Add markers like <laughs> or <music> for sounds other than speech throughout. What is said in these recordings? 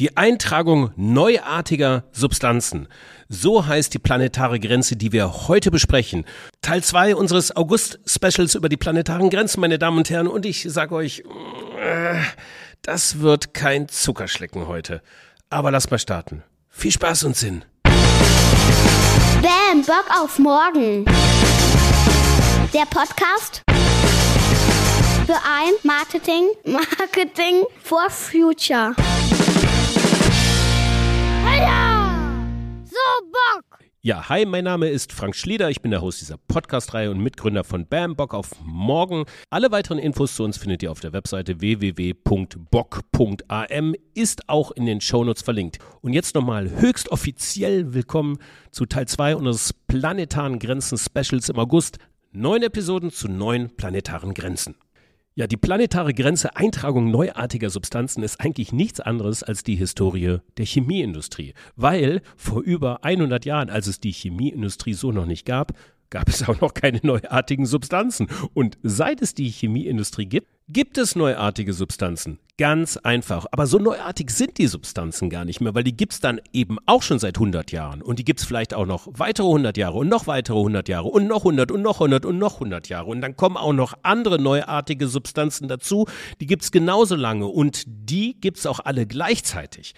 Die Eintragung neuartiger Substanzen. So heißt die planetare Grenze, die wir heute besprechen. Teil 2 unseres August-Specials über die planetaren Grenzen, meine Damen und Herren. Und ich sage euch, äh, das wird kein Zuckerschlecken heute. Aber lasst mal starten. Viel Spaß und Sinn. Bam, Bock auf morgen. Der Podcast für ein Marketing, <laughs> Marketing for Future. So Bock! Ja, hi, mein Name ist Frank Schlieder. Ich bin der Host dieser Podcast-Reihe und Mitgründer von Bam Bock auf Morgen. Alle weiteren Infos zu uns findet ihr auf der Webseite www.bock.am, ist auch in den Shownotes verlinkt. Und jetzt nochmal höchst offiziell willkommen zu Teil 2 unseres planetaren Grenzen Specials im August. Neun Episoden zu neun planetaren Grenzen. Ja, die planetare Grenze Eintragung neuartiger Substanzen ist eigentlich nichts anderes als die Historie der Chemieindustrie. Weil vor über 100 Jahren, als es die Chemieindustrie so noch nicht gab, gab es auch noch keine neuartigen Substanzen. Und seit es die Chemieindustrie gibt, gibt es neuartige Substanzen. Ganz einfach. Aber so neuartig sind die Substanzen gar nicht mehr, weil die gibt es dann eben auch schon seit 100 Jahren. Und die gibt es vielleicht auch noch weitere 100 Jahre und noch weitere 100 Jahre und noch 100 und noch 100 und noch 100 Jahre. Und dann kommen auch noch andere neuartige Substanzen dazu. Die gibt es genauso lange und die gibt es auch alle gleichzeitig.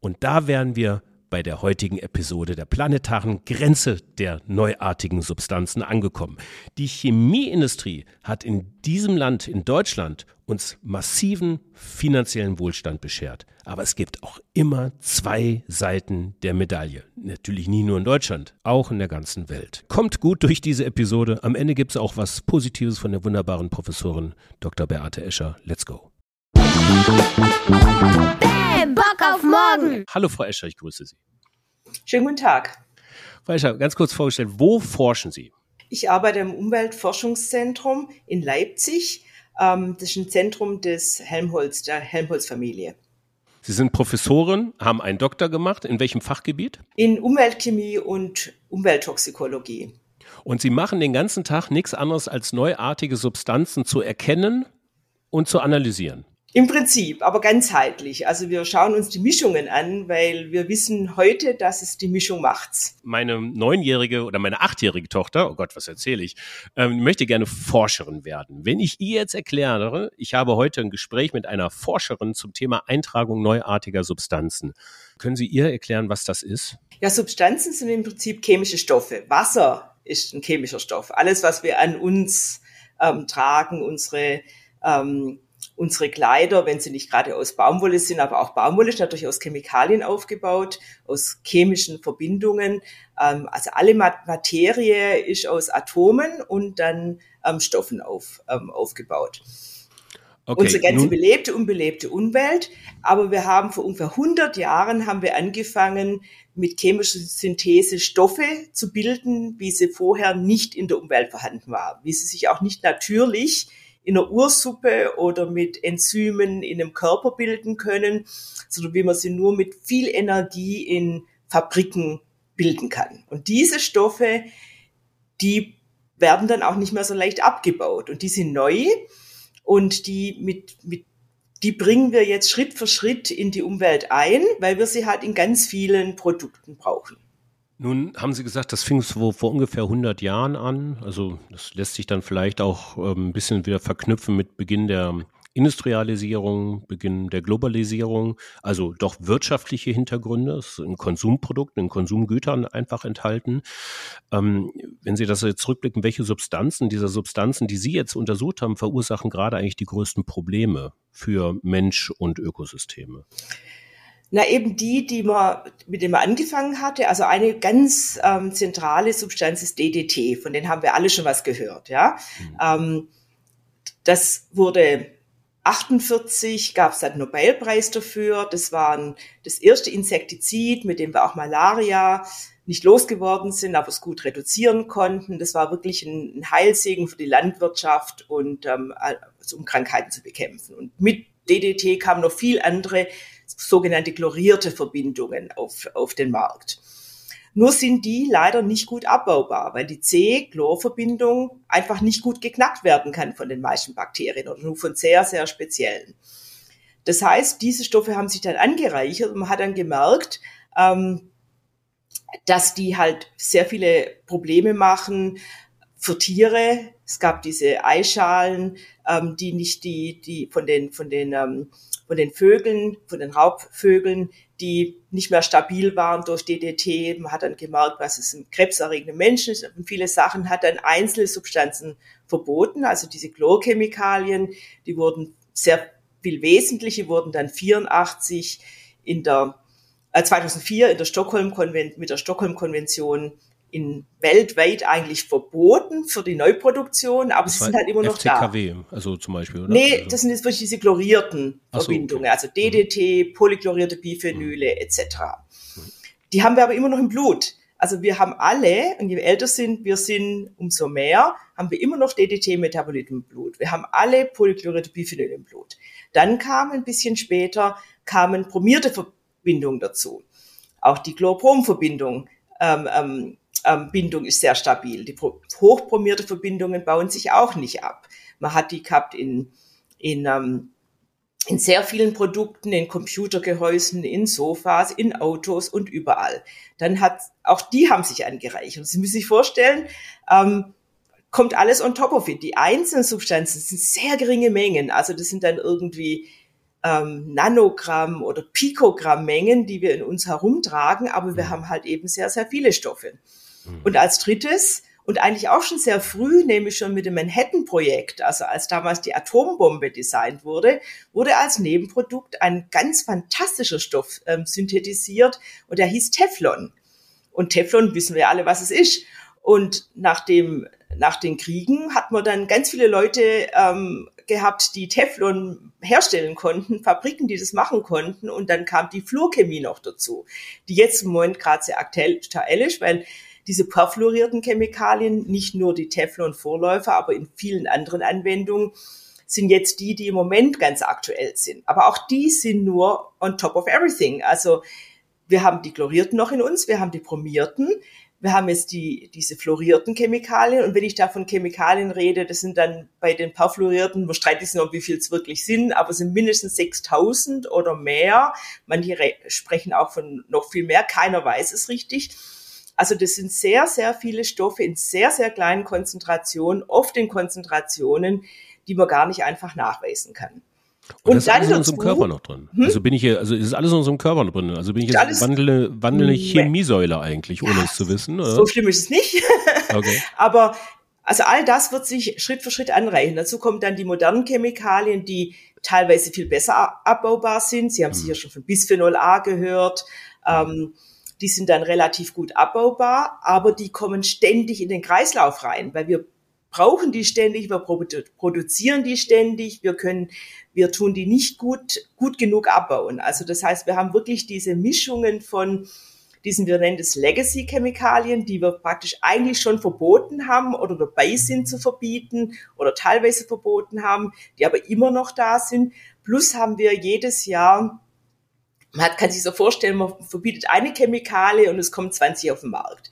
Und da werden wir bei der heutigen Episode der planetaren Grenze der neuartigen Substanzen angekommen. Die Chemieindustrie hat in diesem Land, in Deutschland, uns massiven finanziellen Wohlstand beschert. Aber es gibt auch immer zwei Seiten der Medaille. Natürlich nie nur in Deutschland, auch in der ganzen Welt. Kommt gut durch diese Episode. Am Ende gibt es auch was Positives von der wunderbaren Professorin Dr. Beate Escher. Let's go. Auf morgen. Hallo Frau Escher, ich grüße Sie. Schönen guten Tag. Frau Escher, ganz kurz vorgestellt, wo forschen Sie? Ich arbeite im Umweltforschungszentrum in Leipzig. Ähm, das ist ein Zentrum des Helmholtz, der Helmholtz-Familie. Sie sind Professorin, haben einen Doktor gemacht. In welchem Fachgebiet? In Umweltchemie und Umwelttoxikologie. Und Sie machen den ganzen Tag nichts anderes als neuartige Substanzen zu erkennen und zu analysieren. Im Prinzip, aber ganzheitlich. Also wir schauen uns die Mischungen an, weil wir wissen heute, dass es die Mischung macht's. Meine neunjährige oder meine achtjährige Tochter, oh Gott, was erzähle ich, ähm, möchte gerne Forscherin werden. Wenn ich ihr jetzt erkläre, ich habe heute ein Gespräch mit einer Forscherin zum Thema Eintragung neuartiger Substanzen. Können Sie ihr erklären, was das ist? Ja, Substanzen sind im Prinzip chemische Stoffe. Wasser ist ein chemischer Stoff. Alles, was wir an uns ähm, tragen, unsere ähm, unsere Kleider, wenn sie nicht gerade aus Baumwolle sind, aber auch Baumwolle ist natürlich aus Chemikalien aufgebaut, aus chemischen Verbindungen. Ähm, also alle Materie ist aus Atomen und dann ähm, Stoffen auf, ähm, aufgebaut. Okay, Unsere ganze belebte, unbelebte Umwelt. Aber wir haben vor ungefähr 100 Jahren haben wir angefangen, mit chemischer Synthese Stoffe zu bilden, wie sie vorher nicht in der Umwelt vorhanden waren, wie sie sich auch nicht natürlich in der Ursuppe oder mit Enzymen in einem Körper bilden können, sondern wie man sie nur mit viel Energie in Fabriken bilden kann. Und diese Stoffe, die werden dann auch nicht mehr so leicht abgebaut und die sind neu und die mit, mit die bringen wir jetzt Schritt für Schritt in die Umwelt ein, weil wir sie halt in ganz vielen Produkten brauchen. Nun haben Sie gesagt, das fing so vor ungefähr 100 Jahren an. Also das lässt sich dann vielleicht auch ähm, ein bisschen wieder verknüpfen mit Beginn der Industrialisierung, Beginn der Globalisierung, also doch wirtschaftliche Hintergründe, in Konsumprodukten, in Konsumgütern einfach enthalten. Ähm, wenn Sie das jetzt zurückblicken, welche Substanzen dieser Substanzen, die Sie jetzt untersucht haben, verursachen gerade eigentlich die größten Probleme für Mensch und Ökosysteme? Na, eben die, die man, mit denen man angefangen hatte. Also eine ganz ähm, zentrale Substanz ist DDT, von denen haben wir alle schon was gehört, ja. Mhm. Ähm, das wurde 48 gab es einen Nobelpreis dafür. Das war ein, das erste Insektizid, mit dem wir auch Malaria nicht losgeworden sind, aber es gut reduzieren konnten. Das war wirklich ein, ein Heilsegen für die Landwirtschaft und ähm, also um Krankheiten zu bekämpfen. Und mit DDT kamen noch viel andere sogenannte chlorierte Verbindungen auf, auf den Markt. Nur sind die leider nicht gut abbaubar, weil die C-Chlor-Verbindung einfach nicht gut geknackt werden kann von den meisten Bakterien oder nur von sehr, sehr speziellen. Das heißt, diese Stoffe haben sich dann angereichert und man hat dann gemerkt, ähm, dass die halt sehr viele Probleme machen für Tiere. Es gab diese Eischalen, ähm, die nicht die, die von den, von den, ähm, von den Vögeln, von den Raubvögeln, die nicht mehr stabil waren durch DDT. Man hat dann gemerkt, was es ein krebserregender Mensch ist und viele Sachen hat dann einzelne Substanzen verboten. Also diese Chlorchemikalien, die wurden sehr viel wesentliche, wurden dann 84 in der 2004 äh, in der Stockholm mit der Stockholm-Konvention in weltweit eigentlich verboten für die Neuproduktion, aber sie sind halt immer noch FCKW, da. also zum Beispiel, oder? Nee, also. das sind jetzt wirklich diese chlorierten so, Verbindungen, okay. also DDT, mhm. polychlorierte Biphenyle mhm. etc. Mhm. Die haben wir aber immer noch im Blut. Also wir haben alle, und je älter sind wir sind, umso mehr, haben wir immer noch DDT-Metabolit im Blut. Wir haben alle polychlorierte Biphenyle im Blut. Dann kam ein bisschen später, kamen bromierte Verbindungen dazu. Auch die Chlorbrom-Verbindung ähm, ähm, ähm, Bindung ist sehr stabil. Die hochpromierte Verbindungen bauen sich auch nicht ab. Man hat die gehabt in, in, ähm, in sehr vielen Produkten, in Computergehäusen, in Sofas, in Autos und überall. Dann hat, auch die haben sich angereichert. Sie müssen sich vorstellen, ähm, kommt alles on top of it. Die einzelnen Substanzen sind sehr geringe Mengen. Also das sind dann irgendwie ähm, Nanogramm oder Pikogramm Mengen, die wir in uns herumtragen, aber wir mhm. haben halt eben sehr, sehr viele Stoffe. Mhm. Und als drittes, und eigentlich auch schon sehr früh, nämlich schon mit dem Manhattan-Projekt, also als damals die Atombombe designt wurde, wurde als Nebenprodukt ein ganz fantastischer Stoff ähm, synthetisiert und der hieß Teflon. Und Teflon wissen wir alle, was es ist. Und nach dem nach den Kriegen hat man dann ganz viele Leute ähm, gehabt, die Teflon herstellen konnten, Fabriken, die das machen konnten. Und dann kam die Fluorchemie noch dazu, die jetzt im Moment gerade sehr aktuell ist, weil diese perfluorierten Chemikalien, nicht nur die Teflon-Vorläufer, aber in vielen anderen Anwendungen, sind jetzt die, die im Moment ganz aktuell sind. Aber auch die sind nur on top of everything. Also wir haben die chlorierten noch in uns, wir haben die bromierten, wir haben jetzt die, diese fluorierten Chemikalien. Und wenn ich da von Chemikalien rede, das sind dann bei den perfluorierten, man streitet sich noch, wie viel es wirklich sind, aber es sind mindestens 6000 oder mehr. Manche sprechen auch von noch viel mehr. Keiner weiß es richtig. Also das sind sehr, sehr viele Stoffe in sehr, sehr kleinen Konzentrationen, oft in Konzentrationen, die man gar nicht einfach nachweisen kann. Und, und das ist alles in unserem Körper noch drin. Hm? Also bin ich hier, also ist alles in unserem Körper noch drin. Also bin ich jetzt wandelnde, wandelnde Chemiesäule eigentlich, ohne ja, es zu wissen. Oder? So schlimm ist es nicht. <laughs> Okay. Aber also all das wird sich Schritt für Schritt anreichen. Dazu kommen dann die modernen Chemikalien, die teilweise viel besser abbaubar sind. Sie haben hm. sicher schon von Bisphenol A gehört. Ähm, die sind dann relativ gut abbaubar, aber die kommen ständig in den Kreislauf rein, weil wir brauchen die ständig, wir produzieren die ständig, wir können, wir tun die nicht gut, gut genug abbauen. Also das heißt, wir haben wirklich diese Mischungen von diesen, wir nennen das Legacy-Chemikalien, die wir praktisch eigentlich schon verboten haben oder dabei sind zu verbieten oder teilweise verboten haben, die aber immer noch da sind. Plus haben wir jedes Jahr man kann sich so vorstellen, man verbietet eine Chemikalie und es kommen 20 auf den Markt.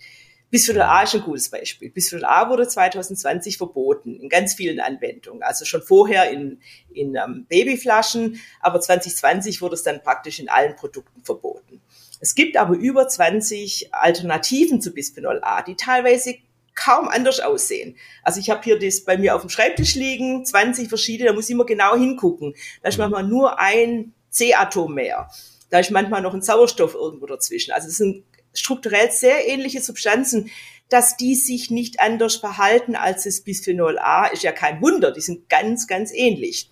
Bisphenol A ist ein gutes Beispiel. Bisphenol A wurde 2020 verboten in ganz vielen Anwendungen. Also schon vorher in, in ähm, Babyflaschen, aber 2020 wurde es dann praktisch in allen Produkten verboten. Es gibt aber über 20 Alternativen zu Bisphenol A, die teilweise kaum anders aussehen. Also ich habe hier das bei mir auf dem Schreibtisch liegen, 20 verschiedene, da muss ich immer genau hingucken. Da ist manchmal nur ein C-Atom mehr. Da ist manchmal noch ein Sauerstoff irgendwo dazwischen. Also es sind strukturell sehr ähnliche Substanzen. Dass die sich nicht anders verhalten als das Bisphenol A, ist ja kein Wunder. Die sind ganz, ganz ähnlich.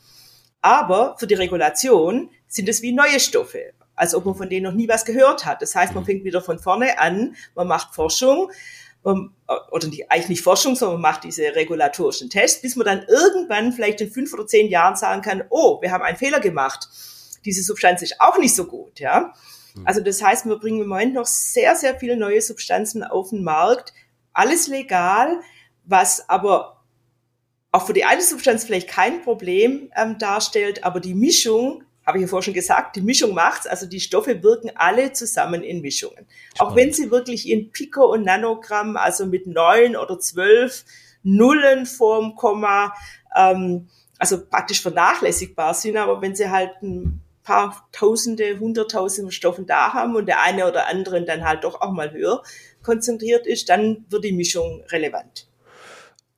Aber für die Regulation sind es wie neue Stoffe, als ob man von denen noch nie was gehört hat. Das heißt, man fängt wieder von vorne an, man macht Forschung, oder nicht, eigentlich nicht Forschung, sondern man macht diese regulatorischen Tests, bis man dann irgendwann vielleicht in fünf oder zehn Jahren sagen kann, oh, wir haben einen Fehler gemacht diese Substanz ist auch nicht so gut, ja. Hm. Also das heißt, wir bringen im Moment noch sehr, sehr viele neue Substanzen auf den Markt. Alles legal, was aber auch für die eine Substanz vielleicht kein Problem ähm, darstellt, aber die Mischung, habe ich ja vorhin schon gesagt, die Mischung macht's, also die Stoffe wirken alle zusammen in Mischungen. Spannend. Auch wenn sie wirklich in Pico und Nanogramm, also mit neun oder zwölf Nullen vorm Komma, ähm, also praktisch vernachlässigbar sind, aber wenn sie halt ein paar Tausende, Hunderttausende Stoffen da haben und der eine oder andere dann halt doch auch mal höher konzentriert ist, dann wird die Mischung relevant.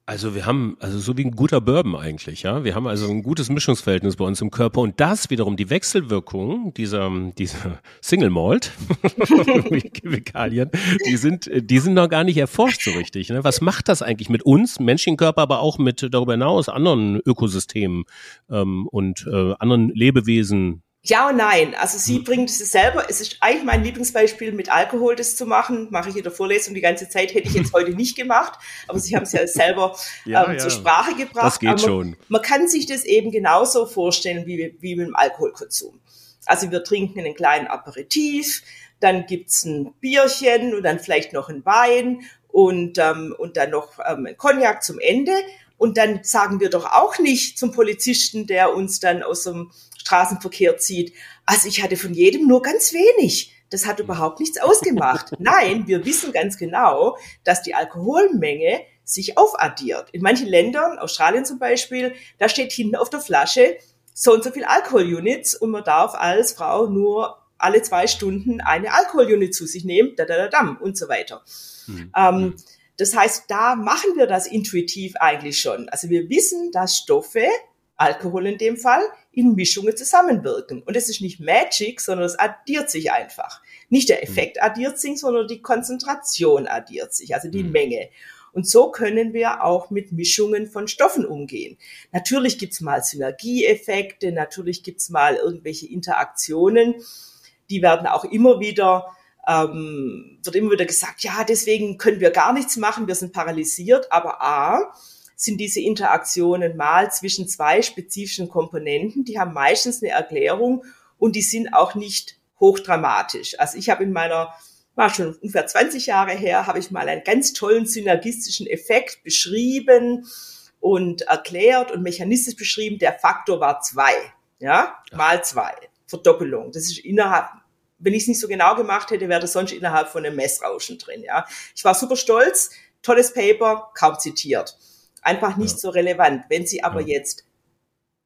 Also wir haben, also so wie ein guter Bourbon eigentlich, ja. Wir haben also ein gutes Mischungsverhältnis bei uns im Körper und das wiederum die Wechselwirkung dieser, dieser Single Malt <laughs> Chemikalien, die sind, die sind noch gar nicht erforscht so richtig. Ne? Was macht das eigentlich mit uns, Menschenkörper, aber auch mit darüber hinaus anderen Ökosystemen ähm, und äh, anderen Lebewesen, ja und nein. Also sie hm. bringt es selber. Es ist eigentlich mein Lieblingsbeispiel, mit Alkohol das zu machen. Mache ich in der Vorlesung die ganze Zeit. Hätte ich jetzt <laughs> heute nicht gemacht. Aber sie haben es ja selber ja, ähm, ja. zur Sprache gebracht. Das geht aber schon. Man kann sich das eben genauso vorstellen wie, wie mit dem Alkoholkonsum. Also wir trinken einen kleinen Aperitif, dann gibt's ein Bierchen und dann vielleicht noch ein Wein und, ähm, und dann noch ähm, ein Cognac zum Ende. Und dann sagen wir doch auch nicht zum Polizisten, der uns dann aus dem Straßenverkehr zieht. Also ich hatte von jedem nur ganz wenig. Das hat überhaupt nichts ausgemacht. <laughs> Nein, wir wissen ganz genau, dass die Alkoholmenge sich aufaddiert. In manchen Ländern, Australien zum Beispiel, da steht hinten auf der Flasche so und so viel Alkoholunits und man darf als Frau nur alle zwei Stunden eine Alkoholunit zu sich nehmen, da, da, da, dam und so weiter. Mhm. Ähm, das heißt, da machen wir das intuitiv eigentlich schon. Also wir wissen, dass Stoffe, Alkohol in dem Fall, in Mischungen zusammenwirken. Und es ist nicht Magic, sondern es addiert sich einfach. Nicht der Effekt mhm. addiert sich, sondern die Konzentration addiert sich, also die mhm. Menge. Und so können wir auch mit Mischungen von Stoffen umgehen. Natürlich gibt's mal Synergieeffekte, natürlich gibt's mal irgendwelche Interaktionen. Die werden auch immer wieder, ähm, wird immer wieder gesagt, ja, deswegen können wir gar nichts machen, wir sind paralysiert. Aber A, sind diese Interaktionen mal zwischen zwei spezifischen Komponenten. Die haben meistens eine Erklärung und die sind auch nicht hochdramatisch. Also ich habe in meiner, war schon ungefähr 20 Jahre her, habe ich mal einen ganz tollen synergistischen Effekt beschrieben und erklärt und mechanistisch beschrieben. Der Faktor war zwei, ja, mal zwei, Verdoppelung. Das ist innerhalb, wenn ich es nicht so genau gemacht hätte, wäre das sonst innerhalb von einem Messrauschen drin, ja. Ich war super stolz, tolles Paper, kaum zitiert einfach nicht ja. so relevant. Wenn Sie aber ja. jetzt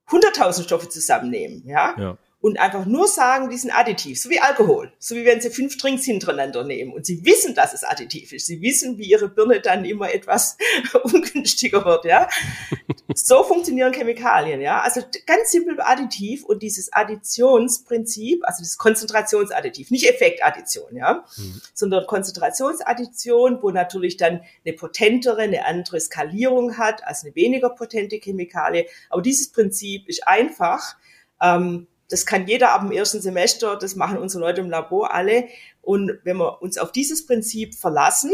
100.000 Stoffe zusammennehmen, ja, ja, und einfach nur sagen, die sind additiv, so wie Alkohol, so wie wenn Sie fünf Drinks hintereinander nehmen und Sie wissen, dass es additiv ist, Sie wissen, wie Ihre Birne dann immer etwas <laughs> ungünstiger wird, ja. So funktionieren Chemikalien, ja. Also ganz simpel additiv und dieses Additionsprinzip, also das Konzentrationsadditiv, nicht Effektaddition, ja, mhm. sondern Konzentrationsaddition, wo natürlich dann eine potentere, eine andere Skalierung hat als eine weniger potente Chemikalie. Aber dieses Prinzip ist einfach, ähm, das kann jeder ab dem ersten Semester, das machen unsere Leute im Labor alle. Und wenn wir uns auf dieses Prinzip verlassen,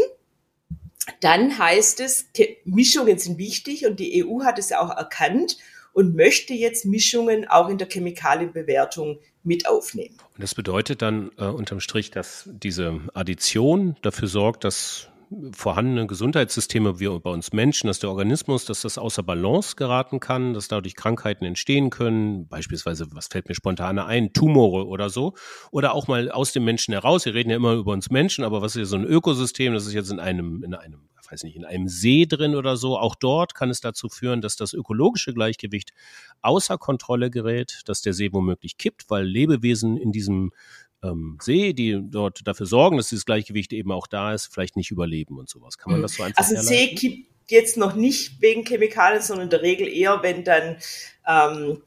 dann heißt es, Mischungen sind wichtig und die EU hat es ja auch erkannt und möchte jetzt Mischungen auch in der Chemikalienbewertung mit aufnehmen. Und das bedeutet dann äh, unterm Strich, dass diese Addition dafür sorgt, dass vorhandene Gesundheitssysteme wie bei uns Menschen, dass der Organismus, dass das außer Balance geraten kann, dass dadurch Krankheiten entstehen können, beispielsweise, was fällt mir spontan ein, Tumore oder so, oder auch mal aus dem Menschen heraus. Wir reden ja immer über uns Menschen, aber was ist so ein Ökosystem, das ist jetzt in einem, in einem weiß nicht, in einem See drin oder so, auch dort kann es dazu führen, dass das ökologische Gleichgewicht außer Kontrolle gerät, dass der See womöglich kippt, weil Lebewesen in diesem ähm, See, die dort dafür sorgen, dass dieses Gleichgewicht eben auch da ist, vielleicht nicht überleben und sowas. Kann man mhm. das so einfach Also See kippt jetzt noch nicht wegen Chemikalien, sondern in der Regel eher, wenn dann ähm,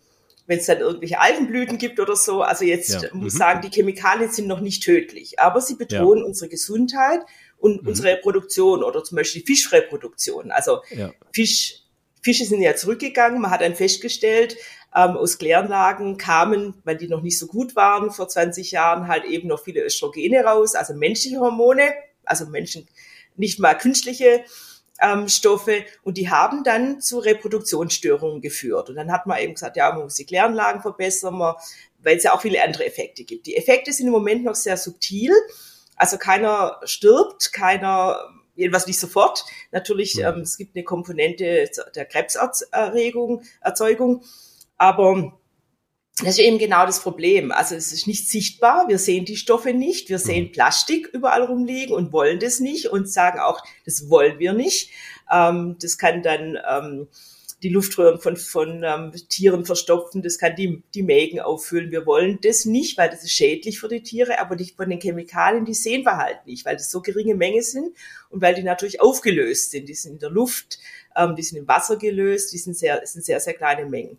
wenn es dann irgendwelche Algenblüten gibt oder so. Also jetzt ja. muss ich mhm. sagen, die Chemikalien sind noch nicht tödlich, aber sie bedrohen ja. unsere Gesundheit und mhm. unsere Reproduktion oder zum Beispiel Fischreproduktion. Also ja. Fisch, Fische sind ja zurückgegangen. Man hat dann festgestellt, ähm, aus Kläranlagen kamen, weil die noch nicht so gut waren vor 20 Jahren, halt eben noch viele Östrogene raus, also menschliche Hormone, also Menschen, nicht mal künstliche ähm, Stoffe und die haben dann zu Reproduktionsstörungen geführt. Und dann hat man eben gesagt, ja, man muss die Kläranlagen verbessern, weil es ja auch viele andere Effekte gibt. Die Effekte sind im Moment noch sehr subtil. Also keiner stirbt, keiner, jedenfalls nicht sofort. Natürlich, ähm, es gibt eine Komponente der Krebserregung, Erzeugung, aber das ist eben genau das Problem. Also es ist nicht sichtbar, wir sehen die Stoffe nicht, wir sehen mhm. Plastik überall rumliegen und wollen das nicht und sagen auch, das wollen wir nicht. Ähm, das kann dann ähm, die Luftröhren von, von ähm, Tieren verstopfen, das kann die, die Mägen auffüllen. Wir wollen das nicht, weil das ist schädlich für die Tiere, aber die, von den Chemikalien, die sehen wir halt nicht, weil das so geringe Menge sind und weil die natürlich aufgelöst sind. Die sind in der Luft, ähm, die sind im Wasser gelöst, die sind sehr, sind sehr, sehr kleine Mengen.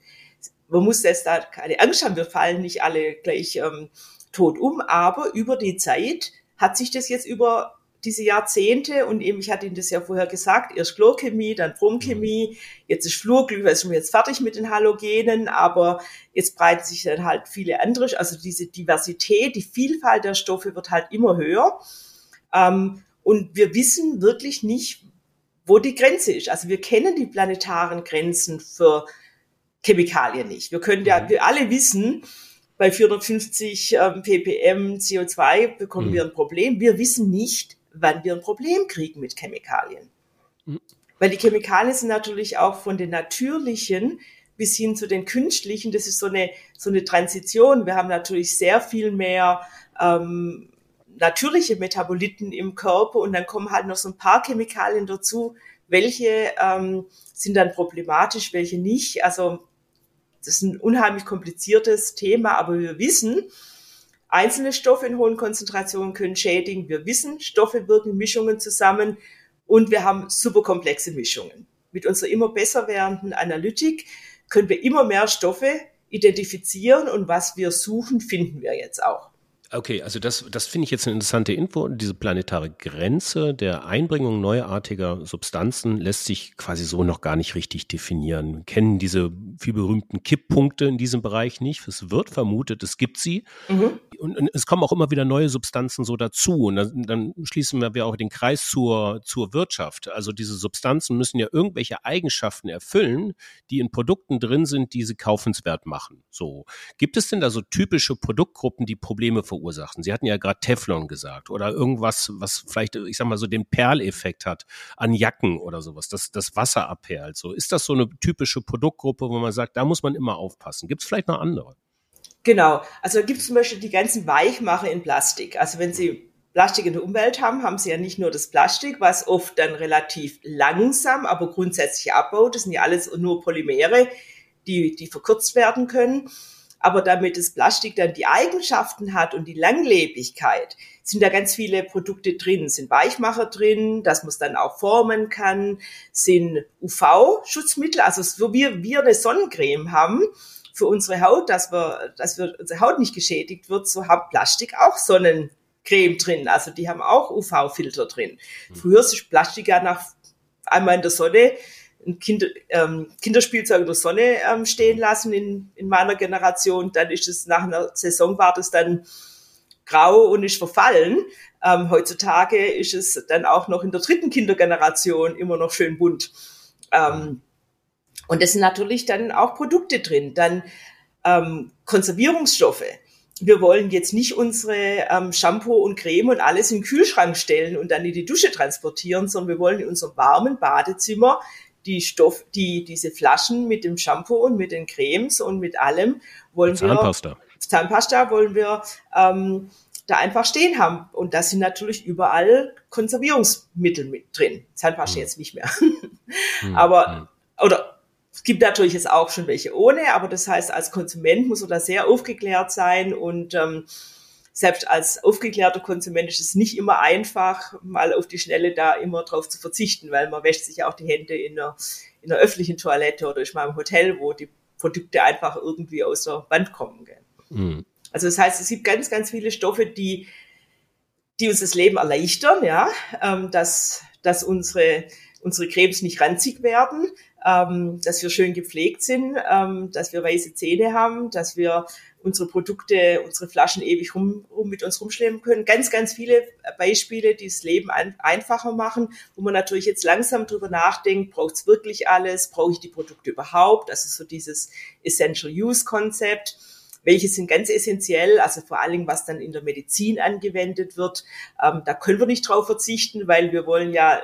Man muss jetzt da keine Angst haben, wir fallen nicht alle gleich ähm, tot um, aber über die Zeit hat sich das jetzt über diese Jahrzehnte und eben, ich hatte Ihnen das ja vorher gesagt, erst Chlorchemie, dann Bromchemie, mhm. jetzt ist Fluorglück, weil sind wir jetzt fertig mit den Halogenen, aber jetzt breiten sich dann halt viele andere, also diese Diversität, die Vielfalt der Stoffe wird halt immer höher. Ähm, und wir wissen wirklich nicht, wo die Grenze ist. Also wir kennen die planetaren Grenzen für Chemikalien nicht. Wir können ja, mhm. wir alle wissen, bei 450 ähm, ppm CO2 bekommen mhm. wir ein Problem. Wir wissen nicht, wann wir ein Problem kriegen mit Chemikalien. Mhm. Weil die Chemikalien sind natürlich auch von den natürlichen bis hin zu den künstlichen, das ist so eine, so eine Transition. Wir haben natürlich sehr viel mehr ähm, natürliche Metaboliten im Körper und dann kommen halt noch so ein paar Chemikalien dazu. Welche ähm, sind dann problematisch, welche nicht? Also das ist ein unheimlich kompliziertes Thema, aber wir wissen, Einzelne Stoffe in hohen Konzentrationen können schädigen. Wir wissen, Stoffe wirken Mischungen zusammen und wir haben super komplexe Mischungen. Mit unserer immer besser werdenden Analytik können wir immer mehr Stoffe identifizieren und was wir suchen, finden wir jetzt auch. Okay, also das, das finde ich jetzt eine interessante Info. Diese planetare Grenze der Einbringung neuartiger Substanzen lässt sich quasi so noch gar nicht richtig definieren. Wir kennen diese viel berühmten Kipppunkte in diesem Bereich nicht. Es wird vermutet, es gibt sie. Mhm. Und, und, es kommen auch immer wieder neue Substanzen so dazu. Und dann, dann schließen wir auch den Kreis zur, zur Wirtschaft. Also diese Substanzen müssen ja irgendwelche Eigenschaften erfüllen, die in Produkten drin sind, die sie kaufenswert machen. So. Gibt es denn da so typische Produktgruppen, die Probleme verursachen? Verursachen. Sie hatten ja gerade Teflon gesagt oder irgendwas, was vielleicht, ich sag mal, so den Perleffekt hat an Jacken oder sowas, dass das Wasser abperlt. So ist das so eine typische Produktgruppe, wo man sagt, da muss man immer aufpassen. Gibt es vielleicht noch andere? Genau, also gibt es zum Beispiel die ganzen Weichmacher in Plastik. Also wenn Sie Plastik in der Umwelt haben, haben Sie ja nicht nur das Plastik, was oft dann relativ langsam, aber grundsätzlich abbaut. Das sind ja alles nur Polymere, die, die verkürzt werden können. Aber damit das Plastik dann die Eigenschaften hat und die Langlebigkeit, sind da ganz viele Produkte drin, sind Weichmacher drin, dass man es dann auch formen kann, sind UV-Schutzmittel, also so wie wir eine Sonnencreme haben für unsere Haut, dass wir, dass wir, unsere Haut nicht geschädigt wird, so hat Plastik auch Sonnencreme drin. Also die haben auch UV-Filter drin. Früher ist Plastik ja nach einmal in der Sonne ein kind, ähm, Kinderspielzeug in der Sonne ähm, stehen lassen in, in meiner Generation. Dann ist es nach einer Saison war das dann grau und ist verfallen. Ähm, heutzutage ist es dann auch noch in der dritten Kindergeneration immer noch schön bunt. Ähm, und es sind natürlich dann auch Produkte drin. Dann ähm, Konservierungsstoffe. Wir wollen jetzt nicht unsere ähm, Shampoo und Creme und alles in den Kühlschrank stellen und dann in die Dusche transportieren, sondern wir wollen in unserem warmen Badezimmer die Stoff, die, diese Flaschen mit dem Shampoo und mit den Cremes und mit allem wollen Zahnpasta. wir, Zahnpasta wollen wir, ähm, da einfach stehen haben. Und da sind natürlich überall Konservierungsmittel mit drin. Zahnpasta hm. jetzt nicht mehr. <laughs> hm. Aber, hm. oder, es gibt natürlich jetzt auch schon welche ohne, aber das heißt, als Konsument muss man da sehr aufgeklärt sein und ähm, selbst als aufgeklärter Konsument ist es nicht immer einfach, mal auf die Schnelle da immer drauf zu verzichten, weil man wäscht sich ja auch die Hände in einer, in einer öffentlichen Toilette oder ist mal im Hotel, wo die Produkte einfach irgendwie aus der Wand kommen. Mhm. Also das heißt, es gibt ganz, ganz viele Stoffe, die, die uns das Leben erleichtern, ja, ähm, dass, dass unsere, unsere Cremes nicht ranzig werden, ähm, dass wir schön gepflegt sind, ähm, dass wir weiße Zähne haben, dass wir unsere Produkte, unsere Flaschen ewig rum, rum mit uns rumschleppen können. Ganz, ganz viele Beispiele, die das Leben ein, einfacher machen, wo man natürlich jetzt langsam drüber nachdenkt, braucht es wirklich alles, brauche ich die Produkte überhaupt? Also so dieses Essential Use Konzept. Welche sind ganz essentiell, also vor allem, was dann in der Medizin angewendet wird. Ähm, da können wir nicht drauf verzichten, weil wir wollen ja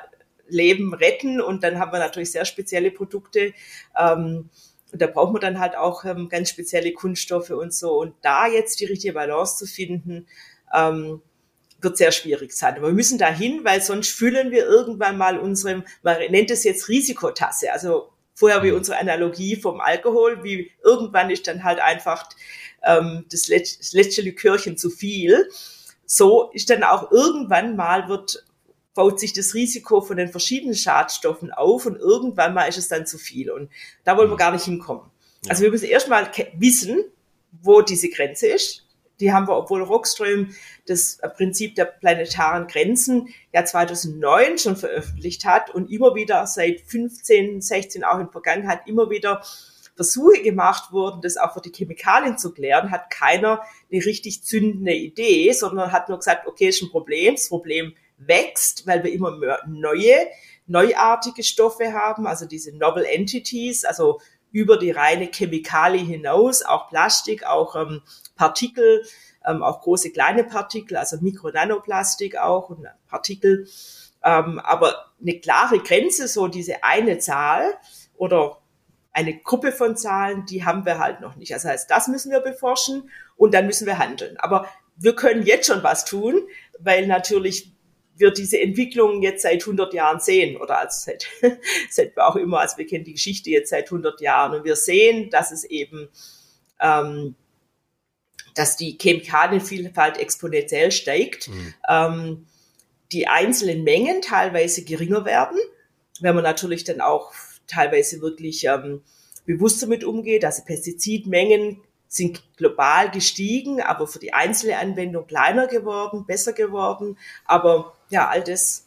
Leben retten und dann haben wir natürlich sehr spezielle Produkte. Ähm, und da braucht man dann halt auch ähm, ganz spezielle Kunststoffe und so. Und da jetzt die richtige Balance zu finden, ähm, wird sehr schwierig sein. Aber wir müssen dahin, weil sonst füllen wir irgendwann mal unsere, man nennt es jetzt Risikotasse. Also Vorher wie mhm. unsere Analogie vom Alkohol, wie irgendwann ist dann halt einfach ähm, das, Let das letzte Likörchen zu viel. So ist dann auch irgendwann mal wird baut sich das Risiko von den verschiedenen Schadstoffen auf und irgendwann mal ist es dann zu viel. Und da wollen wir mhm. gar nicht hinkommen. Ja. Also wir müssen erstmal wissen, wo diese Grenze ist. Die haben wir, obwohl Rockström das Prinzip der planetaren Grenzen ja 2009 schon veröffentlicht hat und immer wieder seit 15, 16 auch in Vergangenheit immer wieder Versuche gemacht wurden, das auch für die Chemikalien zu klären, hat keiner eine richtig zündende Idee, sondern hat nur gesagt, okay, ist ein Problem, das Problem wächst, weil wir immer neue, neuartige Stoffe haben, also diese Novel Entities, also über die reine Chemikalie hinaus, auch Plastik, auch ähm, Partikel, ähm, auch große kleine Partikel, also Mikronanoplastik auch und Partikel. Ähm, aber eine klare Grenze, so diese eine Zahl oder eine Gruppe von Zahlen, die haben wir halt noch nicht. Das heißt, das müssen wir beforschen und dann müssen wir handeln. Aber wir können jetzt schon was tun, weil natürlich wir diese Entwicklung jetzt seit 100 Jahren sehen oder als seit, <laughs> seit auch immer, also wir kennen die Geschichte jetzt seit 100 Jahren und wir sehen, dass es eben, ähm, dass die Chemikalienvielfalt exponentiell steigt, mhm. ähm, die einzelnen Mengen teilweise geringer werden, wenn man natürlich dann auch teilweise wirklich ähm, bewusst damit umgeht, also Pestizidmengen sind global gestiegen, aber für die einzelne Anwendung kleiner geworden, besser geworden. Aber ja, all das,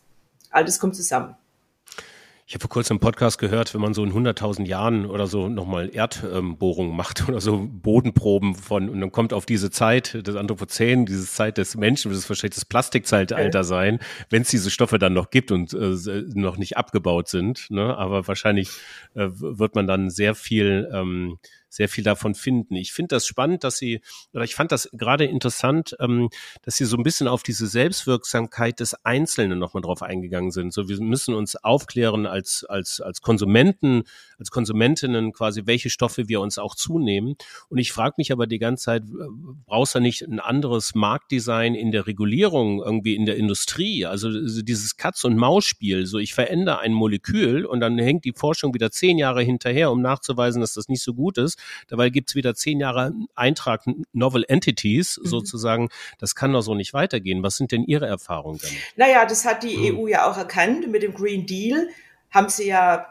all das kommt zusammen. Ich habe vor kurzem im Podcast gehört, wenn man so in 100.000 Jahren oder so nochmal Erdbohrungen macht oder so Bodenproben von und dann kommt auf diese Zeit des Anthropozän, diese Zeit des Menschen, das wahrscheinlich das Plastikzeitalter sein, wenn es diese Stoffe dann noch gibt und äh, noch nicht abgebaut sind. Ne? Aber wahrscheinlich äh, wird man dann sehr viel ähm, sehr viel davon finden. Ich finde das spannend, dass Sie, oder ich fand das gerade interessant, ähm, dass Sie so ein bisschen auf diese Selbstwirksamkeit des Einzelnen nochmal drauf eingegangen sind. So, wir müssen uns aufklären als, als, als Konsumenten, als Konsumentinnen quasi, welche Stoffe wir uns auch zunehmen. Und ich frage mich aber die ganze Zeit, brauchst du nicht ein anderes Marktdesign in der Regulierung, irgendwie in der Industrie? Also dieses Katz- und Maus-Spiel, so ich verändere ein Molekül und dann hängt die Forschung wieder zehn Jahre hinterher, um nachzuweisen, dass das nicht so gut ist. Dabei gibt's wieder zehn Jahre Eintrag Novel Entities mhm. sozusagen. Das kann doch so nicht weitergehen. Was sind denn Ihre Erfahrungen damit? Naja, das hat die mhm. EU ja auch erkannt. Mit dem Green Deal haben sie ja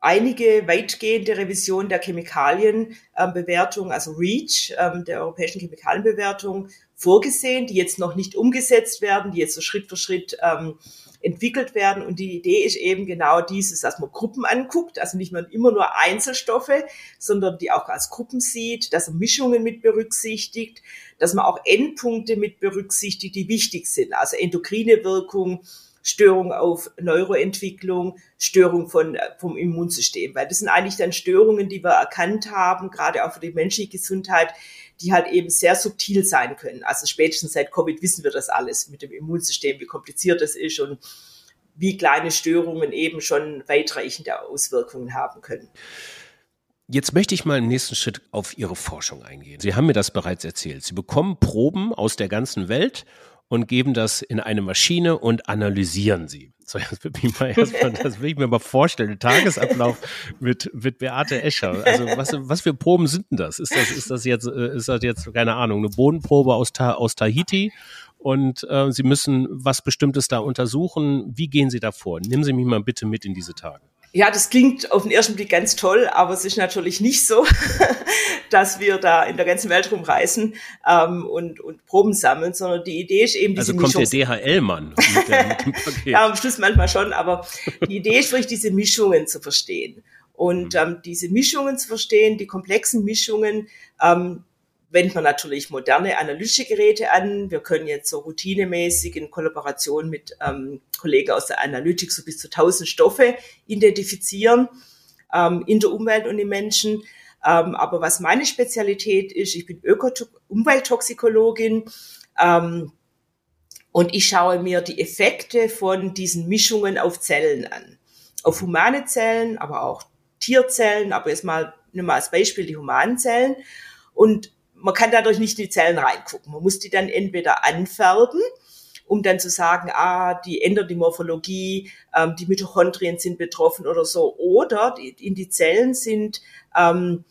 einige weitgehende Revision der Chemikalienbewertung, ähm, also REACH, ähm, der europäischen Chemikalienbewertung, vorgesehen, die jetzt noch nicht umgesetzt werden, die jetzt so Schritt für Schritt ähm, entwickelt werden. Und die Idee ist eben genau dieses, dass man Gruppen anguckt, also nicht mehr immer nur Einzelstoffe, sondern die auch als Gruppen sieht, dass man Mischungen mit berücksichtigt, dass man auch Endpunkte mit berücksichtigt, die wichtig sind, also endokrine Wirkung, Störung auf Neuroentwicklung, Störung von, vom Immunsystem, weil das sind eigentlich dann Störungen, die wir erkannt haben, gerade auch für die menschliche Gesundheit, die halt eben sehr subtil sein können. Also spätestens seit Covid wissen wir das alles mit dem Immunsystem, wie kompliziert das ist und wie kleine Störungen eben schon weitreichende Auswirkungen haben können. Jetzt möchte ich mal im nächsten Schritt auf Ihre Forschung eingehen. Sie haben mir das bereits erzählt. Sie bekommen Proben aus der ganzen Welt und geben das in eine Maschine und analysieren sie. <laughs> So, das will ich, mal erstmal, das will ich mir mal vorstellen. Tagesablauf mit, mit Beate Escher. Also was, was für Proben sind denn das? Ist das, ist das jetzt, äh, ist das jetzt, keine Ahnung, eine Bodenprobe aus, Ta aus Tahiti? Und äh, Sie müssen was Bestimmtes da untersuchen. Wie gehen Sie da vor? Nehmen Sie mich mal bitte mit in diese Tage. Ja, das klingt auf den ersten Blick ganz toll, aber es ist natürlich nicht so, <laughs> dass wir da in der ganzen Welt rumreisen ähm, und, und Proben sammeln, sondern die Idee ist eben diese Also kommt Mischungs der DHL-Mann mit, mit, dem <laughs> Paket. ja, am Schluss manchmal schon, aber die Idee ist wirklich, diese Mischungen zu verstehen. Und mhm. ähm, diese Mischungen zu verstehen, die komplexen Mischungen, ähm, wendet man natürlich moderne analytische Geräte an. Wir können jetzt so routinemäßig in Kollaboration mit ähm, Kollegen aus der Analytik so bis zu 1000 Stoffe identifizieren ähm, in der Umwelt und im Menschen. Ähm, aber was meine Spezialität ist, ich bin Ökoto Umwelttoxikologin ähm, und ich schaue mir die Effekte von diesen Mischungen auf Zellen an. Auf humane Zellen, aber auch Tierzellen, aber jetzt mal, nimm mal als Beispiel die humanen Zellen. Und man kann dadurch nicht in die Zellen reingucken. Man muss die dann entweder anfärben um dann zu sagen, ah, die ändert die Morphologie, ähm, die Mitochondrien sind betroffen oder so. Oder in die Zellen sind ähm,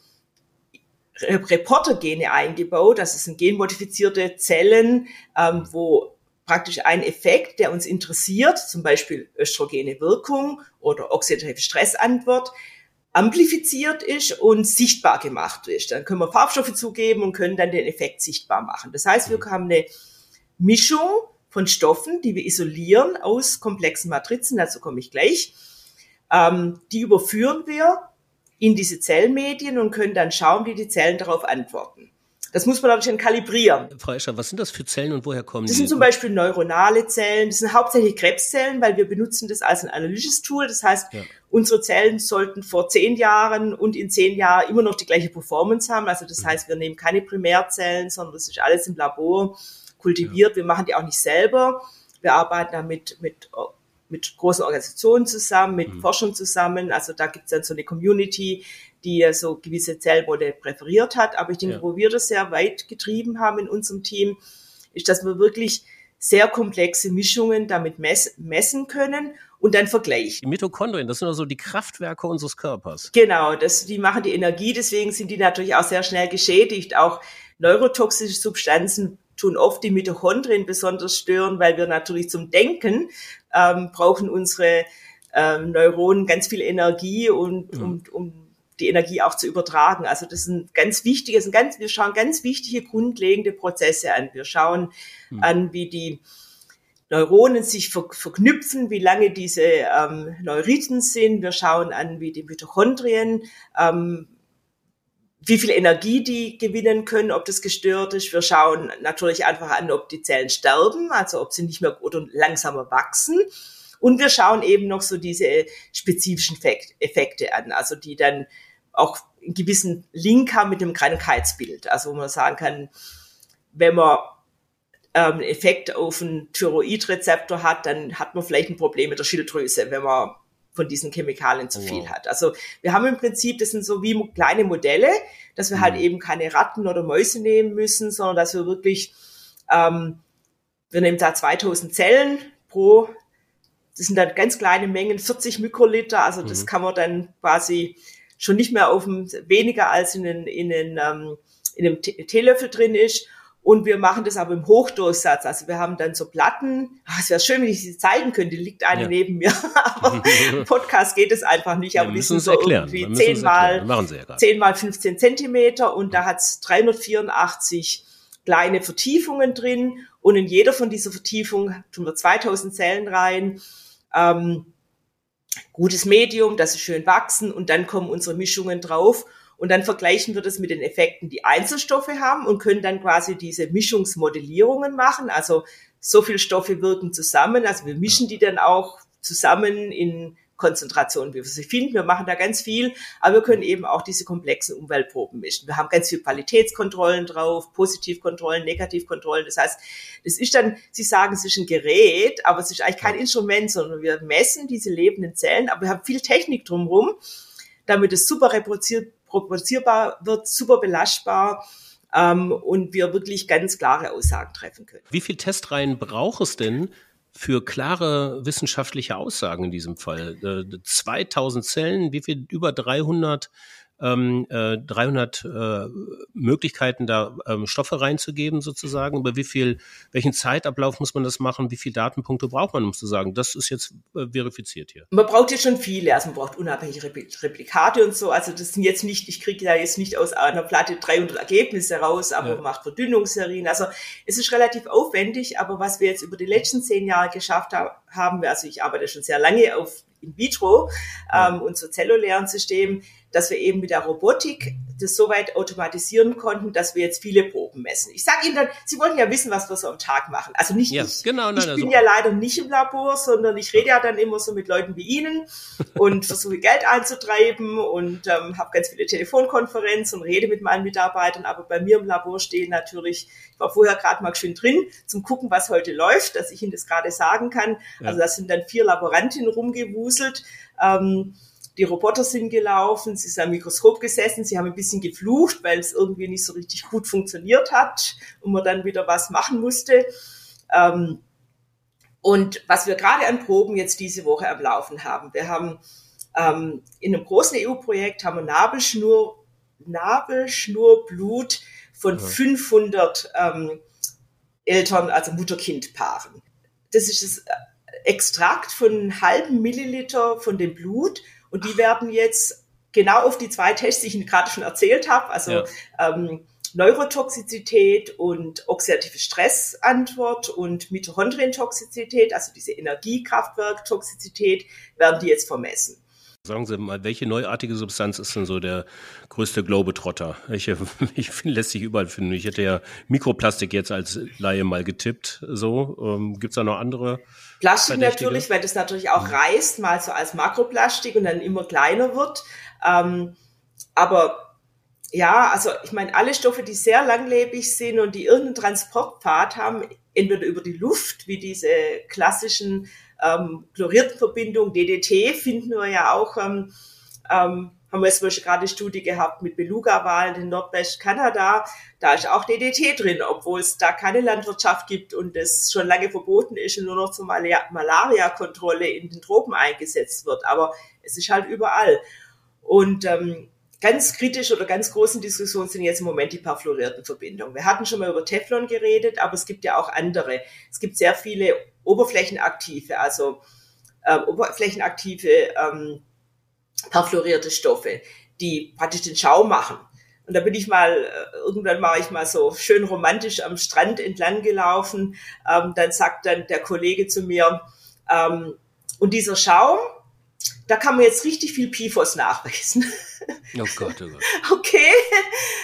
Reportergene eingebaut, das sind genmodifizierte Zellen, ähm, wo praktisch ein Effekt, der uns interessiert, zum Beispiel östrogene Wirkung oder oxidative Stressantwort, amplifiziert ist und sichtbar gemacht ist. Dann können wir Farbstoffe zugeben und können dann den Effekt sichtbar machen. Das heißt, wir haben eine Mischung von Stoffen, die wir isolieren aus komplexen Matrizen, dazu komme ich gleich. Ähm, die überführen wir in diese Zellmedien und können dann schauen, wie die Zellen darauf antworten. Das muss man natürlich dann kalibrieren. Frau Escher, was sind das für Zellen und woher kommen die? Das sind zum Beispiel neuronale Zellen, das sind hauptsächlich Krebszellen, weil wir benutzen das als ein Analysis-Tool. Das heißt, ja. unsere Zellen sollten vor zehn Jahren und in zehn Jahren immer noch die gleiche Performance haben. Also das mhm. heißt, wir nehmen keine Primärzellen, sondern das ist alles im Labor kultiviert. Ja. Wir machen die auch nicht selber. Wir arbeiten da mit, mit mit großen Organisationen zusammen, mit mhm. Forschern zusammen. Also da gibt es dann so eine Community, die so gewisse Zellmodelle präferiert hat. Aber ich denke, ja. wo wir das sehr weit getrieben haben in unserem Team, ist, dass wir wirklich sehr komplexe Mischungen damit mess messen können und dann vergleichen. Die Mitochondrien, das sind also die Kraftwerke unseres Körpers. Genau, das, die machen die Energie, deswegen sind die natürlich auch sehr schnell geschädigt. Auch neurotoxische Substanzen tun oft die Mitochondrien besonders stören, weil wir natürlich zum Denken ähm, brauchen unsere ähm, Neuronen ganz viel Energie und mhm. um, um die Energie auch zu übertragen. Also das sind ganz wichtige, sind ganz, wir schauen ganz wichtige grundlegende Prozesse an. Wir schauen mhm. an, wie die Neuronen sich ver verknüpfen, wie lange diese ähm, Neuriten sind. Wir schauen an, wie die Mitochondrien, ähm, wie viel Energie die gewinnen können, ob das gestört ist. Wir schauen natürlich einfach an, ob die Zellen sterben, also ob sie nicht mehr oder langsamer wachsen. Und wir schauen eben noch so diese spezifischen Effekte an, also die dann auch einen gewissen Link haben mit dem Krankheitsbild. Also wo man sagen kann, wenn man ähm, einen Effekt auf einen Thyroidrezeptor hat, dann hat man vielleicht ein Problem mit der Schilddrüse, wenn man von diesen Chemikalien zu viel wow. hat. Also wir haben im Prinzip, das sind so wie kleine Modelle, dass wir halt mhm. halt eben keine Ratten oder Mäuse nehmen müssen, sondern dass wir wirklich, ähm, wir nehmen da 2000 Zellen pro, das sind dann ganz kleine Mengen, 40 Mikroliter, also das mhm. kann man dann quasi schon nicht mehr auf dem, weniger als in den, in den, ähm, in einem Teelöffel drin ist. Und wir machen das aber im Hochdurchsatz. Also wir haben dann so Platten. Ach, es wäre schön, wenn ich sie zeigen könnte. Liegt eine ja. neben mir. <laughs> aber im <laughs> Podcast geht es einfach nicht. Aber die sind so erklären. irgendwie 10 mal, ja 10 mal 15 Zentimeter. Und da hat es 384 kleine Vertiefungen drin. Und in jeder von dieser Vertiefungen tun wir 2000 Zellen rein. Ähm, gutes Medium, dass sie schön wachsen und dann kommen unsere Mischungen drauf und dann vergleichen wir das mit den Effekten, die Einzelstoffe haben und können dann quasi diese Mischungsmodellierungen machen. Also so viele Stoffe wirken zusammen, also wir mischen die dann auch zusammen in Konzentration, wie wir sie finden. Wir machen da ganz viel, aber wir können eben auch diese komplexen Umweltproben mischen. Wir haben ganz viel Qualitätskontrollen drauf, Positivkontrollen, Negativkontrollen. Das heißt, es ist dann, Sie sagen, es ist ein Gerät, aber es ist eigentlich kein Instrument, sondern wir messen diese lebenden Zellen, aber wir haben viel Technik drumherum, damit es super reproduzierbar wird, super belastbar ähm, und wir wirklich ganz klare Aussagen treffen können. Wie viel Testreihen braucht es denn, für klare wissenschaftliche Aussagen in diesem Fall. Äh, 2000 Zellen, wie viel? Über 300 ähm, äh, 300 äh, Möglichkeiten, da ähm, Stoffe reinzugeben sozusagen. Über wie viel, welchen Zeitablauf muss man das machen? Wie viele Datenpunkte braucht man, um zu sagen, das ist jetzt äh, verifiziert hier? Man braucht jetzt schon viele. Also man braucht unabhängige Replikate und so. Also das sind jetzt nicht, ich kriege ja jetzt nicht aus einer Platte 300 Ergebnisse raus, aber ja. man macht Verdünnungsserien. Also es ist relativ aufwendig, aber was wir jetzt über die letzten zehn Jahre geschafft haben, also ich arbeite schon sehr lange auf in vitro ähm, und so zellulären Systemen, dass wir eben mit der Robotik das so weit automatisieren konnten, dass wir jetzt viele Proben messen. Ich sage Ihnen dann, Sie wollen ja wissen, was wir so am Tag machen. Also nicht ja, ich. Genau, nein, ich also. bin ja leider nicht im Labor, sondern ich rede ja dann immer so mit Leuten wie Ihnen <laughs> und versuche Geld einzutreiben und ähm, habe ganz viele Telefonkonferenzen und rede mit meinen Mitarbeitern. Aber bei mir im Labor stehen natürlich, ich war vorher gerade mal schön drin, zum gucken, was heute läuft, dass ich Ihnen das gerade sagen kann. Ja. Also das sind dann vier Laborantinnen rumgewuselt. Ähm, die Roboter sind gelaufen, sie sind am Mikroskop gesessen, sie haben ein bisschen geflucht, weil es irgendwie nicht so richtig gut funktioniert hat und man dann wieder was machen musste. Ähm, Und was wir gerade an Proben jetzt diese Woche am Laufen haben, wir haben ähm, in einem großen EU-Projekt haben wir Nabelschnur, Nabelschnurblut von ja. 500 ähm, Eltern, also Mutter-Kind-Paaren. Das ist das Extrakt von einem halben Milliliter von dem Blut und die werden jetzt genau auf die zwei Tests, die ich Ihnen gerade schon erzählt habe, also ja. ähm, Neurotoxizität und oxidative Stressantwort und Mitochondrientoxizität, also diese Energiekraftwerktoxizität, werden die jetzt vermessen. Sagen Sie mal, welche neuartige Substanz ist denn so der größte Globetrotter? Welche <laughs> ich finde, lässt sich überall finden. Ich hätte ja Mikroplastik jetzt als Laie mal getippt. So, ähm, gibt es da noch andere? Plastik natürlich, weil das natürlich auch reißt, mal so als Makroplastik und dann immer kleiner wird. Ähm, aber ja, also ich meine, alle Stoffe, die sehr langlebig sind und die irgendeinen Transportpfad haben, entweder über die Luft, wie diese klassischen ähm, chlorierten Verbindung DDT finden wir ja auch, ähm, ähm, haben wir jetzt zum Beispiel gerade eine Studie gehabt mit Beluga-Wahlen in Nordwestkanada. Da ist auch DDT drin, obwohl es da keine Landwirtschaft gibt und es schon lange verboten ist und nur noch zur Malaria-Kontrolle in den Tropen eingesetzt wird. Aber es ist halt überall. Und ähm, ganz kritisch oder ganz großen Diskussionen sind jetzt im Moment die perfluorierten Verbindungen. Wir hatten schon mal über Teflon geredet, aber es gibt ja auch andere. Es gibt sehr viele oberflächenaktive, also äh, oberflächenaktive ähm, perfluorierte Stoffe, die praktisch den Schaum machen. Und da bin ich mal, äh, irgendwann war ich mal so schön romantisch am Strand entlang gelaufen. Ähm, dann sagt dann der Kollege zu mir, ähm, und dieser Schaum, da kann man jetzt richtig viel PFOS nachweisen. Oh Gott, oh Gott. <laughs> Okay.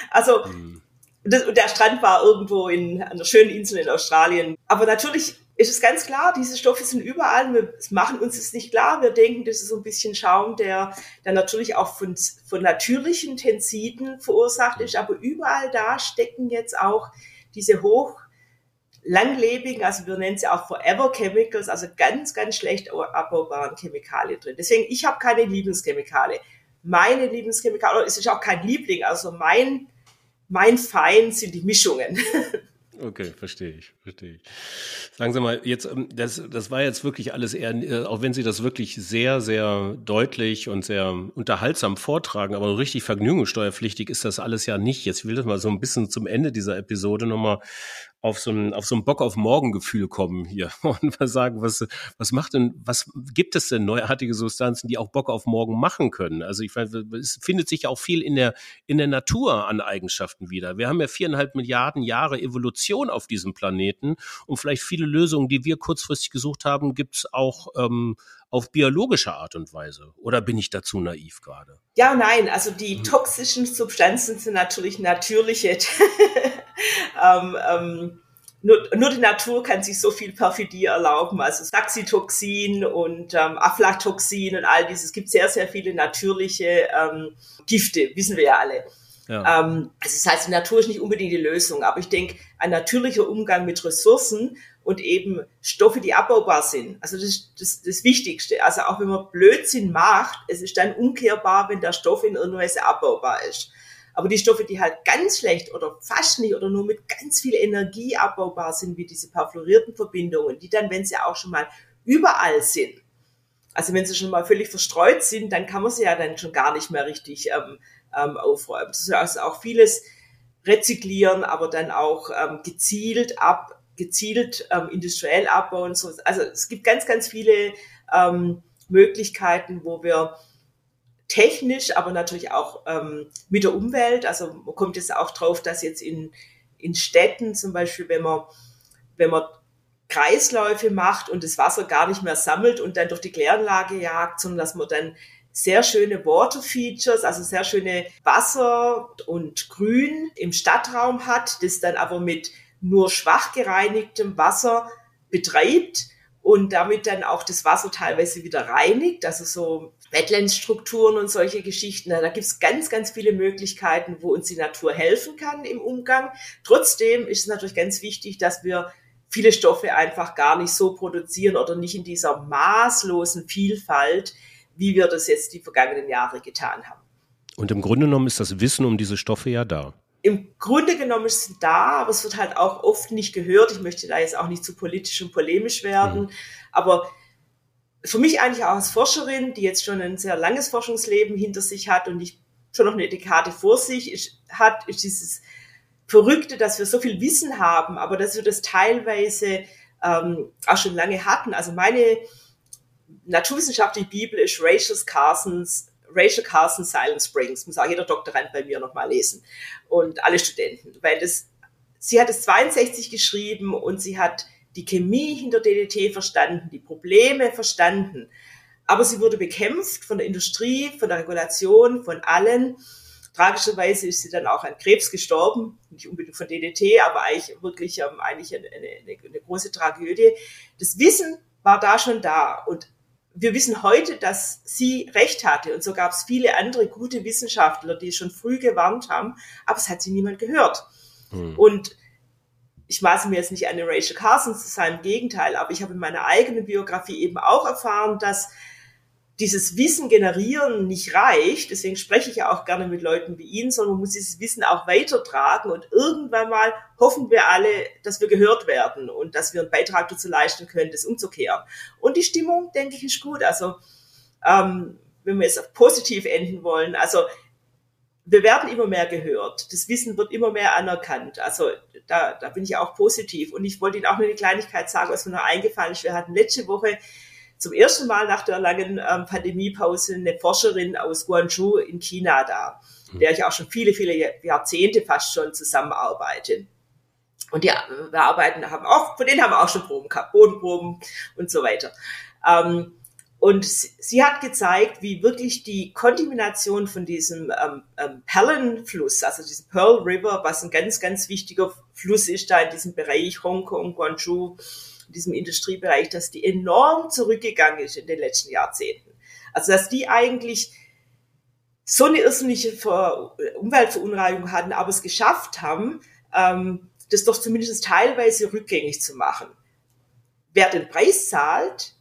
Also, hm. das, und der Strand war irgendwo in einer schönen Insel in Australien. Aber natürlich ist es ganz klar, diese Stoffe sind überall. Wir machen uns das nicht klar. Wir denken, das ist so ein bisschen Schaum, der, der natürlich auch von, von natürlichen Tensiden verursacht ist. Aber überall da stecken jetzt auch diese hoch langlebigen, also wir nennen sie auch Forever Chemicals, also ganz, ganz schlecht abbaubaren Chemikalien drin. Deswegen, ich habe keine Lieblingschemikalie. Meine Lieblingschemikalien, es ist auch kein Liebling, also mein, mein Feind sind die Mischungen. <laughs> Okay, verstehe ich, verstehe ich. Sagen Sie mal, jetzt, ähm, das, das war jetzt wirklich alles eher, äh, auch wenn Sie das wirklich sehr, sehr deutlich und sehr unterhaltsam vortragen, aber richtig vergnügungssteuerpflichtig ist das alles ja nicht. Jetzt will ich mal so ein bisschen zum Ende dieser Episode nochmal auf so ein, auf so ein Bock auf Morgen-Gefühl kommen hier <laughs> und mal sagen, was, was macht denn, was gibt es denn neuartige Substanzen, die auch Bock auf morgen machen können? Also ich weiß, es findet sich ja auch viel in der, in der Natur an Eigenschaften wieder. Wir haben ja viereinhalb Milliarden Jahre Evolution auf diesem Planeten und vielleicht viele Lösungen, die wir kurzfristig gesucht haben, gibt's auch ähm, auf biologische Art und Weise? Oder bin ich dazu naiv gerade? Ja, nein, also die mhm. toxischen Substanzen sind natürlich natürliche. <laughs> <laughs> <laughs> ähm, ähm, nur, nur die Natur kann sich so viel Perfidie erlauben, also Saxitoxin und ähm, Aflatoxin und all dieses. Es gibt sehr, sehr viele natürliche ähm, Gifte, wissen wir ja alle. Ja. Ähm, also das heißt, die Natur ist nicht unbedingt die Lösung, aber ich denke, ein natürlicher Umgang mit Ressourcen und eben Stoffe, die abbaubar sind. Also das ist das, das Wichtigste. Also auch wenn man Blödsinn macht, es ist dann umkehrbar, wenn der Stoff in irgendeiner Weise abbaubar ist. Aber die Stoffe, die halt ganz schlecht oder fast nicht oder nur mit ganz viel Energie abbaubar sind, wie diese perfluorierten Verbindungen, die dann, wenn sie auch schon mal überall sind, also wenn sie schon mal völlig verstreut sind, dann kann man sie ja dann schon gar nicht mehr richtig ähm, ähm, aufräumen. Das ist also auch vieles rezyklieren, aber dann auch ähm, gezielt ab gezielt ähm, industriell abbauen. So. Also es gibt ganz, ganz viele ähm, Möglichkeiten, wo wir technisch, aber natürlich auch ähm, mit der Umwelt, also man kommt jetzt auch drauf, dass jetzt in, in Städten zum Beispiel, wenn man, wenn man Kreisläufe macht und das Wasser gar nicht mehr sammelt und dann durch die Kläranlage jagt, sondern dass man dann sehr schöne Water Features, also sehr schöne Wasser und Grün im Stadtraum hat, das dann aber mit nur schwach gereinigtem Wasser betreibt und damit dann auch das Wasser teilweise wieder reinigt, also so Wetlandsstrukturen und solche Geschichten. Da gibt es ganz, ganz viele Möglichkeiten, wo uns die Natur helfen kann im Umgang. Trotzdem ist es natürlich ganz wichtig, dass wir viele Stoffe einfach gar nicht so produzieren oder nicht in dieser maßlosen Vielfalt, wie wir das jetzt die vergangenen Jahre getan haben. Und im Grunde genommen ist das Wissen um diese Stoffe ja da. im Grunde genommen ist es da, aber es wird halt auch oft nicht gehört. Ich möchte da jetzt auch nicht zu politisch und polemisch werden, mhm. aber für mich eigentlich auch als Forscherin, die jetzt schon ein sehr langes Forschungsleben hinter sich hat und nicht schon noch eine Dekade vor sich ist, hat, ist dieses Verrückte, dass wir so viel Wissen haben, aber dass wir das teilweise ähm, auch schon lange hatten. Also meine naturwissenschaftliche Bibel ist Rachel Carsons Rachel Carson Silent Springs, muss auch jeder Doktorand bei mir nochmal lesen. Und alle Studenten, weil das, sie hat es 62 geschrieben und sie hat die Chemie hinter DDT verstanden, die Probleme verstanden, aber sie wurde bekämpft von der Industrie, von der Regulation, von allen. Tragischerweise ist sie dann auch an Krebs gestorben, nicht unbedingt von DDT, aber eigentlich wirklich ähm, eigentlich eine, eine, eine große Tragödie. Das Wissen war da schon da und wir wissen heute, dass sie recht hatte. Und so gab es viele andere gute Wissenschaftler, die schon früh gewarnt haben, aber es hat sie niemand gehört. Hm. Und ich maße mir jetzt nicht an, eine Rachel Carson zu sein, im Gegenteil, aber ich habe in meiner eigenen Biografie eben auch erfahren, dass dieses Wissen generieren nicht reicht. Deswegen spreche ich ja auch gerne mit Leuten wie Ihnen, sondern man muss dieses Wissen auch weitertragen. Und irgendwann mal hoffen wir alle, dass wir gehört werden und dass wir einen Beitrag dazu leisten können, das umzukehren. Und die Stimmung, denke ich, ist gut. Also, ähm, wenn wir jetzt positiv enden wollen, also wir werden immer mehr gehört. Das Wissen wird immer mehr anerkannt. Also da, da bin ich auch positiv. Und ich wollte Ihnen auch nur eine Kleinigkeit sagen, was mir noch eingefallen ist. Wir hatten letzte Woche zum ersten Mal nach der langen ähm, Pandemiepause eine Forscherin aus Guangzhou in China da, mhm. der ich auch schon viele, viele Jahrzehnte fast schon zusammenarbeite. Und die wir arbeiten, haben auch, von denen haben wir auch schon Proben gehabt, Bodenproben und so weiter. Ähm, und sie hat gezeigt, wie wirklich die Kontamination von diesem ähm, ähm, Perlenfluss, also diesem Pearl River, was ein ganz, ganz wichtiger Fluss ist da in diesem Bereich Hongkong, Guangzhou, in diesem Industriebereich, dass die enorm zurückgegangen ist in den letzten Jahrzehnten. Also dass die eigentlich so eine irrsinnige Umweltverunreinigung hatten, aber es geschafft haben, ähm, das doch zumindest teilweise rückgängig zu machen. Wer den Preis zahlt,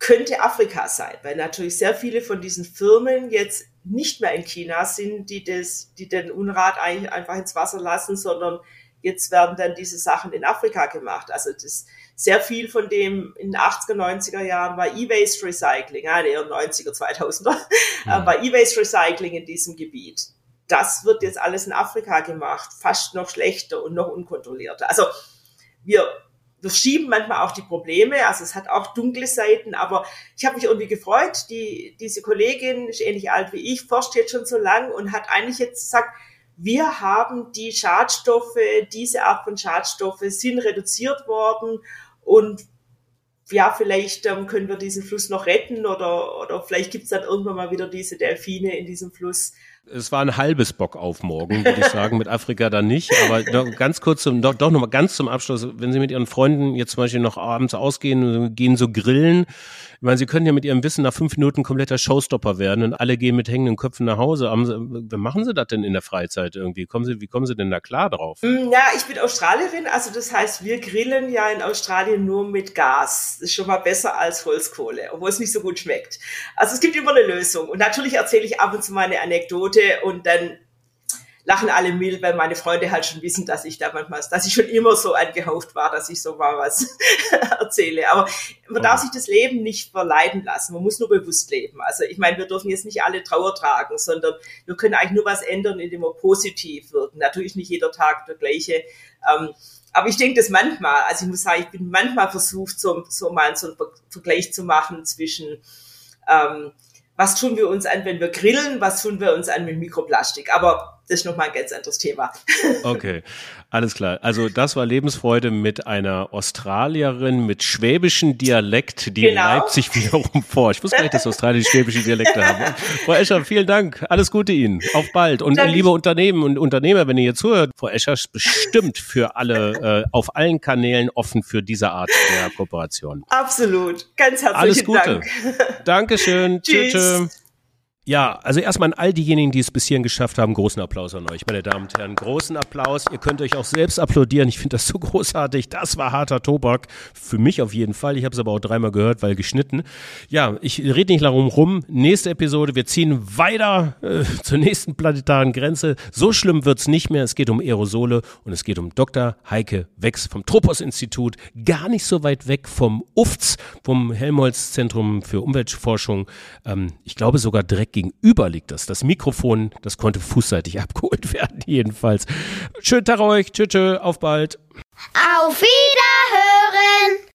könnte Afrika sein, weil natürlich sehr viele von diesen Firmen jetzt nicht mehr in China sind, die das, die den Unrat eigentlich einfach ins Wasser lassen, sondern jetzt werden dann diese Sachen in Afrika gemacht. Also das sehr viel von dem in den 80er, 90er Jahren war E-Waste Recycling, ja, eher 90er, 2000er, ja. war E-Waste Recycling in diesem Gebiet. Das wird jetzt alles in Afrika gemacht, fast noch schlechter und noch unkontrollierter. Also wir, wir schieben manchmal auch die Probleme, also es hat auch dunkle Seiten, aber ich habe mich irgendwie gefreut, die, diese Kollegin ist ähnlich alt wie ich, forscht jetzt schon so lang und hat eigentlich jetzt gesagt, wir haben die Schadstoffe, diese Art von Schadstoffe sind reduziert worden und ja, vielleicht ähm, können wir diesen Fluss noch retten oder, oder vielleicht gibt's dann irgendwann mal wieder diese Delfine in diesem Fluss. Es war ein halbes Bock auf morgen, würde ich sagen, mit Afrika dann nicht. Aber doch ganz kurz, zum, doch, doch nochmal ganz zum Abschluss, wenn Sie mit Ihren Freunden jetzt zum Beispiel noch abends ausgehen, gehen so grillen, ich meine, Sie können ja mit Ihrem Wissen nach fünf Minuten kompletter Showstopper werden und alle gehen mit hängenden Köpfen nach Hause. Wie machen Sie das denn in der Freizeit irgendwie? Kommen Sie, wie kommen Sie denn da klar drauf? Mm, ja, ich bin Australierin, also das heißt, wir grillen ja in Australien nur mit Gas. Das ist schon mal besser als Holzkohle, obwohl es nicht so gut schmeckt. Also es gibt immer eine Lösung. Und natürlich erzähle ich ab und zu mal eine Anekdote und dann lachen alle mild, weil meine Freunde halt schon wissen, dass ich da manchmal, dass ich schon immer so angehaucht war, dass ich so mal was <laughs> erzähle. Aber man darf sich das Leben nicht verleiden lassen. Man muss nur bewusst leben. Also ich meine, wir dürfen jetzt nicht alle Trauer tragen, sondern wir können eigentlich nur was ändern, indem wir positiv wirken. Natürlich nicht jeder Tag der gleiche. Ähm, aber ich denke das manchmal, also ich muss sagen, ich bin manchmal versucht, so, so mal so einen Vergleich zu machen zwischen ähm, was tun wir uns an, wenn wir grillen, was tun wir uns an mit Mikroplastik. Aber das ist nochmal ein ganz anderes Thema. <laughs> Okay, alles klar. Also das war Lebensfreude mit einer Australierin mit schwäbischen Dialekt, die genau. Leipzig wiederum vor. Ich wusste gar nicht, dass Australien schwäbische Dialekte haben. <laughs> Frau Escher, vielen Dank. Alles Gute Ihnen. Auf bald. Und Danke. liebe Unternehmen und Unternehmer, wenn ihr hier zuhört, Frau Escher ist bestimmt für alle, äh, auf allen Kanälen offen für diese Art der Kooperation. Absolut. Ganz herzlichen Alles Gute. Dank. <laughs> Dankeschön. Tschüss. Tschüss. Ja, also erstmal an all diejenigen, die es bis hierhin geschafft haben, großen Applaus an euch, meine Damen und Herren. Großen Applaus. Ihr könnt euch auch selbst applaudieren. Ich finde das so <laughs> großartig. Das war harter Tobak. Für mich auf jeden Fall. Ich habe es aber auch dreimal gehört, weil geschnitten. Ja, ich rede nicht lange rum. Nächste Episode. Wir ziehen weiter äh, zur nächsten planetaren Grenze. So schlimm wird's nicht mehr. Es geht um Aerosole und es geht um Dr. Heike Wex vom Tropos-Institut. Gar nicht so weit weg vom UFZ, vom Helmholtz-Zentrum für Umweltforschung. Ähm, ich glaube sogar direkt gegenüber liegt das. Das Mikrofon, das konnte fußseitig <laughs> abgeholt werden, jedenfalls. Schönen Tag euch. Tschüss, tschö, auf bald. Auf Wiederhören!